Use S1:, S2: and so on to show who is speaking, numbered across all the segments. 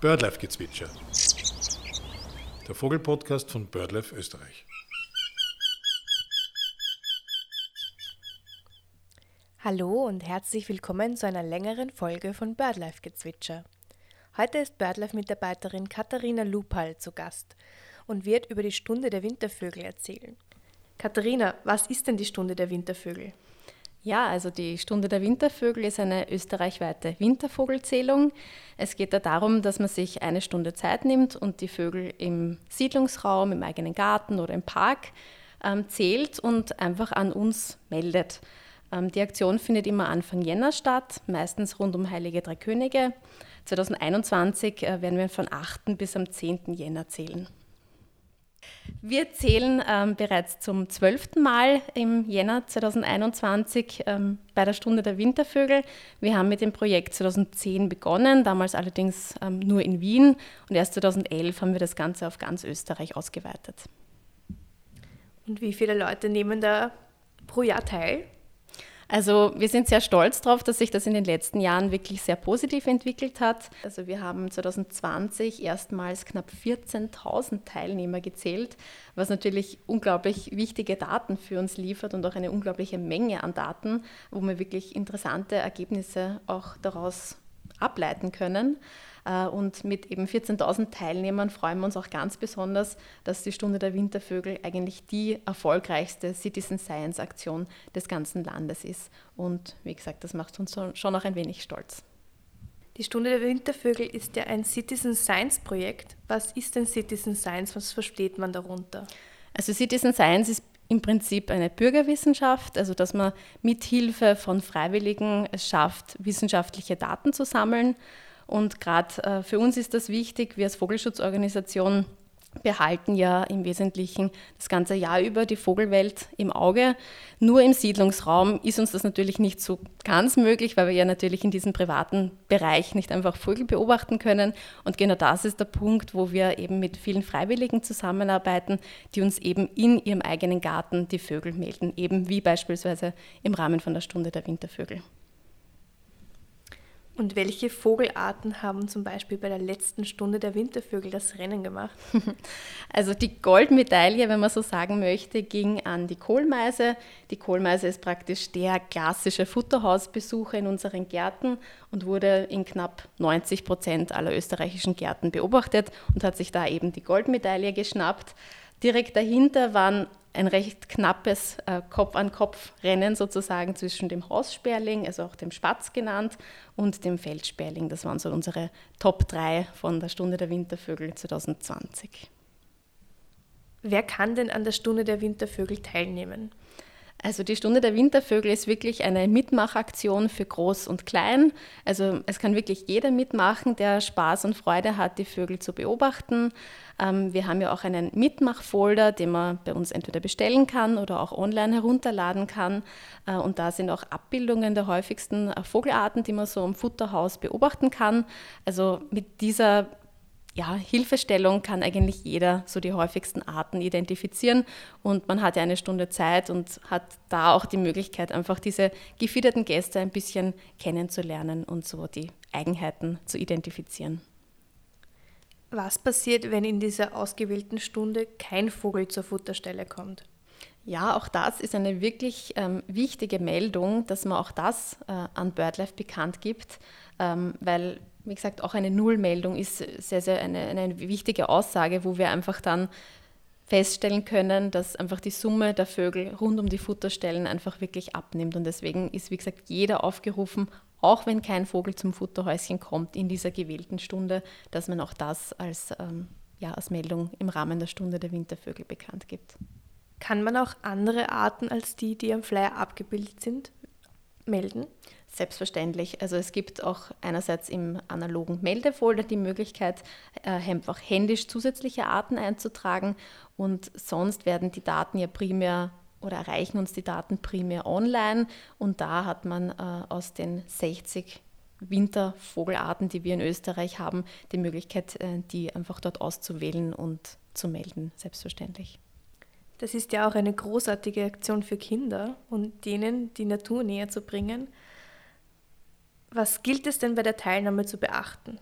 S1: Birdlife-Gezwitscher. Der Vogelpodcast von Birdlife Österreich.
S2: Hallo und herzlich willkommen zu einer längeren Folge von Birdlife-Gezwitscher. Heute ist Birdlife-Mitarbeiterin Katharina Lupal zu Gast und wird über die Stunde der Wintervögel erzählen. Katharina, was ist denn die Stunde der Wintervögel?
S3: Ja, also die Stunde der Wintervögel ist eine österreichweite Wintervogelzählung. Es geht da darum, dass man sich eine Stunde Zeit nimmt und die Vögel im Siedlungsraum, im eigenen Garten oder im Park ähm, zählt und einfach an uns meldet. Ähm, die Aktion findet immer Anfang Jänner statt, meistens rund um Heilige Drei Könige. 2021 äh, werden wir von 8. bis am 10. Jänner zählen. Wir zählen ähm, bereits zum zwölften Mal im Jänner 2021 ähm, bei der Stunde der Wintervögel. Wir haben mit dem Projekt 2010 begonnen, damals allerdings ähm, nur in Wien und erst 2011 haben wir das Ganze auf ganz Österreich ausgeweitet.
S2: Und wie viele Leute nehmen da pro Jahr teil?
S3: Also wir sind sehr stolz darauf, dass sich das in den letzten Jahren wirklich sehr positiv entwickelt hat. Also wir haben 2020 erstmals knapp 14.000 Teilnehmer gezählt, was natürlich unglaublich wichtige Daten für uns liefert und auch eine unglaubliche Menge an Daten, wo wir wirklich interessante Ergebnisse auch daraus ableiten können. Äh, und mit eben 14.000 Teilnehmern freuen wir uns auch ganz besonders, dass die Stunde der Wintervögel eigentlich die erfolgreichste Citizen Science Aktion des ganzen Landes ist. Und wie gesagt, das macht uns schon auch ein wenig stolz.
S2: Die Stunde der Wintervögel ist ja ein Citizen Science Projekt. Was ist denn Citizen Science? Was versteht man darunter?
S3: Also Citizen Science ist im Prinzip eine Bürgerwissenschaft, also dass man mit Hilfe von Freiwilligen es schafft, wissenschaftliche Daten zu sammeln. Und gerade äh, für uns ist das wichtig, wir als Vogelschutzorganisation behalten ja im Wesentlichen das ganze Jahr über die Vogelwelt im Auge. Nur im Siedlungsraum ist uns das natürlich nicht so ganz möglich, weil wir ja natürlich in diesem privaten Bereich nicht einfach Vögel beobachten können. Und genau das ist der Punkt, wo wir eben mit vielen Freiwilligen zusammenarbeiten, die uns eben in ihrem eigenen Garten die Vögel melden, eben wie beispielsweise im Rahmen von der Stunde der Wintervögel.
S2: Und welche Vogelarten haben zum Beispiel bei der letzten Stunde der Wintervögel das Rennen gemacht?
S3: Also die Goldmedaille, wenn man so sagen möchte, ging an die Kohlmeise. Die Kohlmeise ist praktisch der klassische Futterhausbesucher in unseren Gärten und wurde in knapp 90 Prozent aller österreichischen Gärten beobachtet und hat sich da eben die Goldmedaille geschnappt. Direkt dahinter waren ein recht knappes äh, Kopf-an-Kopf-Rennen sozusagen zwischen dem Haussperling, also auch dem Spatz genannt, und dem Feldsperling. Das waren so unsere Top 3 von der Stunde der Wintervögel 2020.
S2: Wer kann denn an der Stunde der Wintervögel teilnehmen?
S3: Also die Stunde der Wintervögel ist wirklich eine Mitmachaktion für Groß und Klein. Also es kann wirklich jeder mitmachen, der Spaß und Freude hat, die Vögel zu beobachten. Ähm, wir haben ja auch einen Mitmachfolder, den man bei uns entweder bestellen kann oder auch online herunterladen kann. Äh, und da sind auch Abbildungen der häufigsten Vogelarten, die man so im Futterhaus beobachten kann. Also mit dieser ja, Hilfestellung kann eigentlich jeder so die häufigsten Arten identifizieren und man hat ja eine Stunde Zeit und hat da auch die Möglichkeit, einfach diese gefiederten Gäste ein bisschen kennenzulernen und so die Eigenheiten zu identifizieren.
S2: Was passiert, wenn in dieser ausgewählten Stunde kein Vogel zur Futterstelle kommt?
S3: Ja, auch das ist eine wirklich ähm, wichtige Meldung, dass man auch das äh, an BirdLife bekannt gibt, ähm, weil wie gesagt, auch eine Nullmeldung ist sehr, sehr eine, eine wichtige Aussage, wo wir einfach dann feststellen können, dass einfach die Summe der Vögel rund um die Futterstellen einfach wirklich abnimmt. Und deswegen ist, wie gesagt, jeder aufgerufen, auch wenn kein Vogel zum Futterhäuschen kommt in dieser gewählten Stunde, dass man auch das als, ähm, ja, als Meldung im Rahmen der Stunde der Wintervögel bekannt gibt.
S2: Kann man auch andere Arten als die, die am Flyer abgebildet sind, melden?
S3: Selbstverständlich. Also es gibt auch einerseits im analogen Meldefolder die Möglichkeit, äh, einfach händisch zusätzliche Arten einzutragen und sonst werden die Daten ja primär oder erreichen uns die Daten primär online und da hat man äh, aus den 60 Wintervogelarten, die wir in Österreich haben, die Möglichkeit, äh, die einfach dort auszuwählen und zu melden, selbstverständlich.
S2: Das ist ja auch eine großartige Aktion für Kinder und denen die Natur näher zu bringen. Was gilt es denn bei der Teilnahme zu beachten?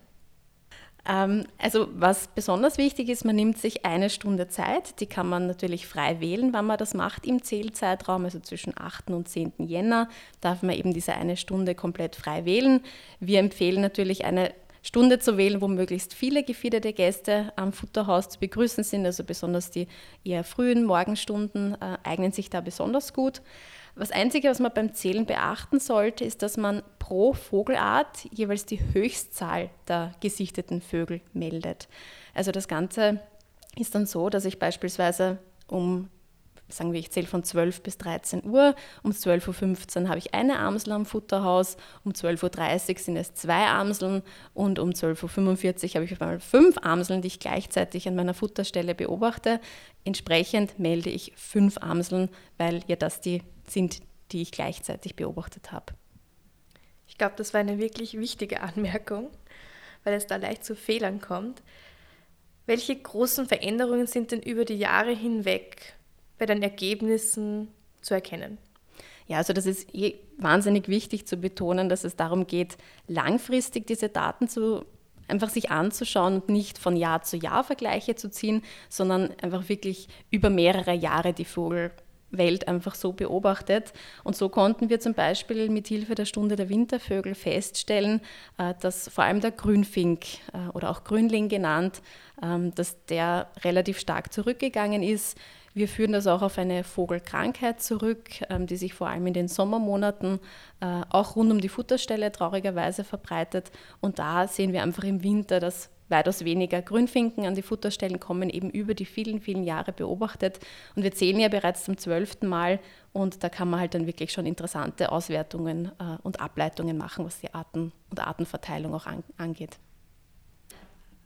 S3: Ähm, also was besonders wichtig ist, man nimmt sich eine Stunde Zeit. Die kann man natürlich frei wählen, wann man das macht im Zählzeitraum, also zwischen 8. und 10. Jänner darf man eben diese eine Stunde komplett frei wählen. Wir empfehlen natürlich eine Stunde zu wählen, wo möglichst viele gefiederte Gäste am Futterhaus zu begrüßen sind. Also besonders die eher frühen Morgenstunden äh, eignen sich da besonders gut. Das Einzige, was man beim Zählen beachten sollte, ist, dass man pro Vogelart jeweils die Höchstzahl der gesichteten Vögel meldet. Also das Ganze ist dann so, dass ich beispielsweise um sagen wir, ich zähle von 12 bis 13 Uhr. Um 12.15 Uhr habe ich eine Amsel am Futterhaus, um 12.30 Uhr sind es zwei Amseln und um 12.45 Uhr habe ich auf einmal fünf Amseln, die ich gleichzeitig an meiner Futterstelle beobachte. Entsprechend melde ich fünf Amseln, weil ja das die sind, die ich gleichzeitig beobachtet habe.
S2: Ich glaube, das war eine wirklich wichtige Anmerkung, weil es da leicht zu Fehlern kommt. Welche großen Veränderungen sind denn über die Jahre hinweg bei den Ergebnissen zu erkennen?
S3: Ja, also das ist eh wahnsinnig wichtig zu betonen, dass es darum geht, langfristig diese Daten zu einfach sich anzuschauen und nicht von Jahr zu Jahr Vergleiche zu ziehen, sondern einfach wirklich über mehrere Jahre die Vogelwelt einfach so beobachtet. Und so konnten wir zum Beispiel mit Hilfe der Stunde der Wintervögel feststellen, äh, dass vor allem der Grünfink äh, oder auch Grünling genannt, ähm, dass der relativ stark zurückgegangen ist. Wir führen das auch auf eine Vogelkrankheit zurück, ähm, die sich vor allem in den Sommermonaten äh, auch rund um die Futterstelle traurigerweise verbreitet. Und da sehen wir einfach im Winter, dass weitaus weniger Grünfinken an die Futterstellen kommen, eben über die vielen, vielen Jahre beobachtet. Und wir zählen ja bereits zum zwölften Mal und da kann man halt dann wirklich schon interessante Auswertungen äh, und Ableitungen machen, was die Arten und Artenverteilung auch angeht.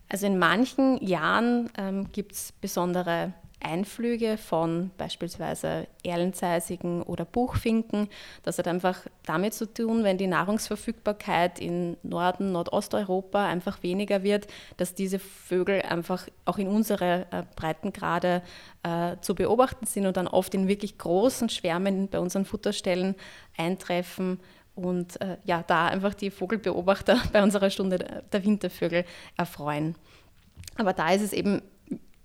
S3: Also in manchen Jahren ähm, gibt es besondere Einflüge von beispielsweise Erlenzeisigen oder Buchfinken. Das hat einfach damit zu tun, wenn die Nahrungsverfügbarkeit in Norden, Nordosteuropa einfach weniger wird, dass diese Vögel einfach auch in unsere äh, Breitengrade äh, zu beobachten sind und dann oft in wirklich großen Schwärmen bei unseren Futterstellen eintreffen und äh, ja, da einfach die Vogelbeobachter bei unserer Stunde der Wintervögel erfreuen. Aber da ist es eben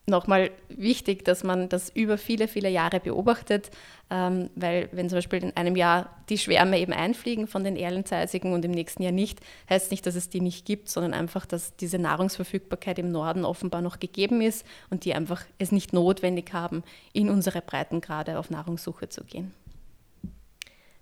S3: nochmal wichtig, dass man das über viele, viele Jahre beobachtet, ähm, weil wenn zum Beispiel in einem Jahr die Schwärme eben einfliegen von den Erlenzeisigen und im nächsten Jahr nicht, heißt nicht, dass es die nicht gibt, sondern einfach, dass diese Nahrungsverfügbarkeit im Norden offenbar noch gegeben ist und die einfach es nicht notwendig haben, in unsere Breitengrade auf Nahrungssuche zu gehen.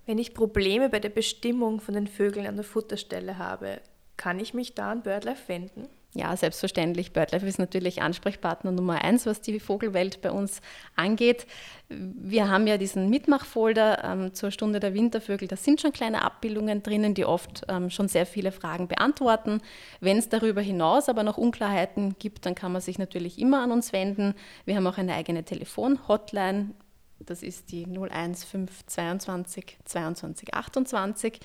S2: Wenn ich Probleme bei der Bestimmung von den Vögeln an der Futterstelle habe, kann ich mich da an BirdLife wenden?
S3: Ja, selbstverständlich. BirdLife ist natürlich Ansprechpartner Nummer eins, was die Vogelwelt bei uns angeht. Wir haben ja diesen Mitmachfolder ähm, zur Stunde der Wintervögel. Da sind schon kleine Abbildungen drinnen, die oft ähm, schon sehr viele Fragen beantworten. Wenn es darüber hinaus aber noch Unklarheiten gibt, dann kann man sich natürlich immer an uns wenden. Wir haben auch eine eigene Telefon-Hotline. Das ist die 01522 22 28.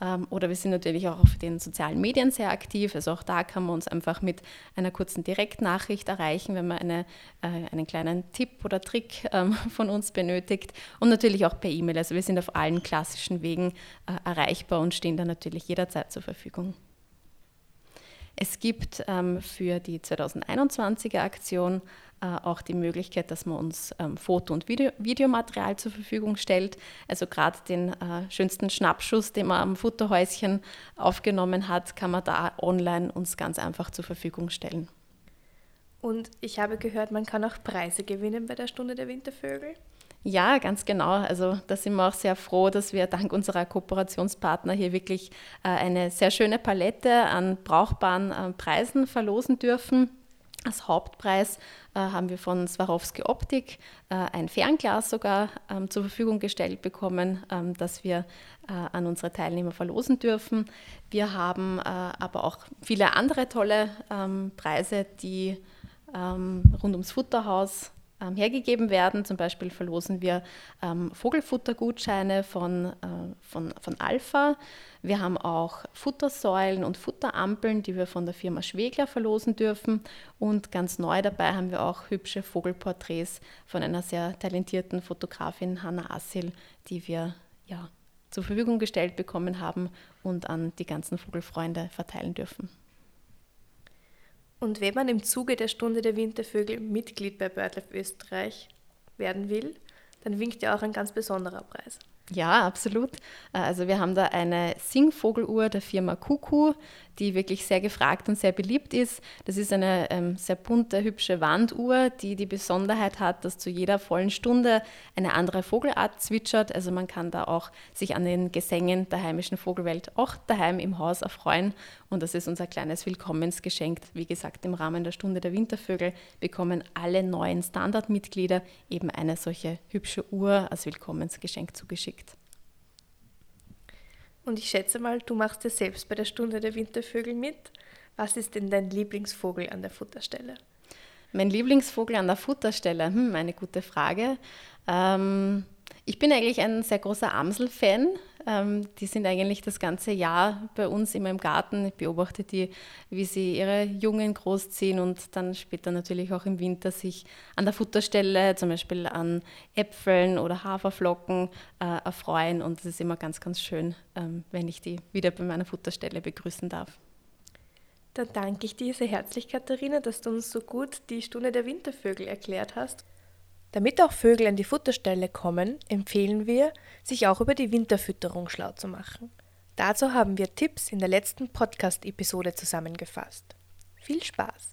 S3: Ähm, oder wir sind natürlich auch auf den sozialen Medien sehr aktiv. Also auch da kann man uns einfach mit einer kurzen Direktnachricht erreichen, wenn man eine, äh, einen kleinen Tipp oder Trick ähm, von uns benötigt. Und natürlich auch per E-Mail. Also wir sind auf allen klassischen Wegen äh, erreichbar und stehen da natürlich jederzeit zur Verfügung. Es gibt ähm, für die 2021er Aktion äh, auch die Möglichkeit, dass man uns ähm, Foto- und Video Videomaterial zur Verfügung stellt. Also gerade den äh, schönsten Schnappschuss, den man am Futterhäuschen aufgenommen hat, kann man da online uns ganz einfach zur Verfügung stellen.
S2: Und ich habe gehört, man kann auch Preise gewinnen bei der Stunde der Wintervögel.
S3: Ja, ganz genau. Also da sind wir auch sehr froh, dass wir dank unserer Kooperationspartner hier wirklich äh, eine sehr schöne Palette an brauchbaren äh, Preisen verlosen dürfen. Als Hauptpreis äh, haben wir von Swarovski Optik äh, ein Fernglas sogar ähm, zur Verfügung gestellt bekommen, ähm, das wir äh, an unsere Teilnehmer verlosen dürfen. Wir haben äh, aber auch viele andere tolle ähm, Preise, die ähm, rund ums Futterhaus hergegeben werden. Zum Beispiel verlosen wir ähm, Vogelfuttergutscheine von, äh, von, von Alpha. Wir haben auch Futtersäulen und Futterampeln, die wir von der Firma Schwegler verlosen dürfen. Und ganz neu dabei haben wir auch hübsche Vogelporträts von einer sehr talentierten Fotografin Hanna Assil, die wir ja, zur Verfügung gestellt bekommen haben und an die ganzen Vogelfreunde verteilen dürfen.
S2: Und wenn man im Zuge der Stunde der Wintervögel Mitglied bei BirdLife Österreich werden will, dann winkt ja auch ein ganz besonderer Preis.
S3: Ja, absolut. Äh, also wir haben da eine Singvogeluhr der Firma Kuku, die wirklich sehr gefragt und sehr beliebt ist. Das ist eine ähm, sehr bunte, hübsche Wanduhr, die die Besonderheit hat, dass zu jeder vollen Stunde eine andere Vogelart zwitschert. Also man kann da auch sich an den Gesängen der heimischen Vogelwelt auch daheim im Haus erfreuen. Und das ist unser kleines Willkommensgeschenk. Wie gesagt, im Rahmen der Stunde der Wintervögel bekommen alle neuen Standardmitglieder eben eine solche hübsche Uhr als Willkommensgeschenk zugeschickt.
S2: Und ich schätze mal, du machst ja selbst bei der Stunde der Wintervögel mit. Was ist denn dein Lieblingsvogel an der Futterstelle?
S3: Mein Lieblingsvogel an der Futterstelle? Hm, eine gute Frage. Ähm, ich bin eigentlich ein sehr großer Amsel-Fan. Ähm, die sind eigentlich das ganze Jahr bei uns immer im Garten. Ich beobachte die, wie sie ihre Jungen großziehen und dann später natürlich auch im Winter sich an der Futterstelle, zum Beispiel an Äpfeln oder Haferflocken, äh, erfreuen. Und es ist immer ganz, ganz schön, ähm, wenn ich die wieder bei meiner Futterstelle begrüßen darf.
S2: Dann danke ich dir sehr herzlich, Katharina, dass du uns so gut die Stunde der Wintervögel erklärt hast. Damit auch Vögel an die Futterstelle kommen, empfehlen wir, sich auch über die Winterfütterung schlau zu machen. Dazu haben wir Tipps in der letzten Podcast-Episode zusammengefasst. Viel Spaß!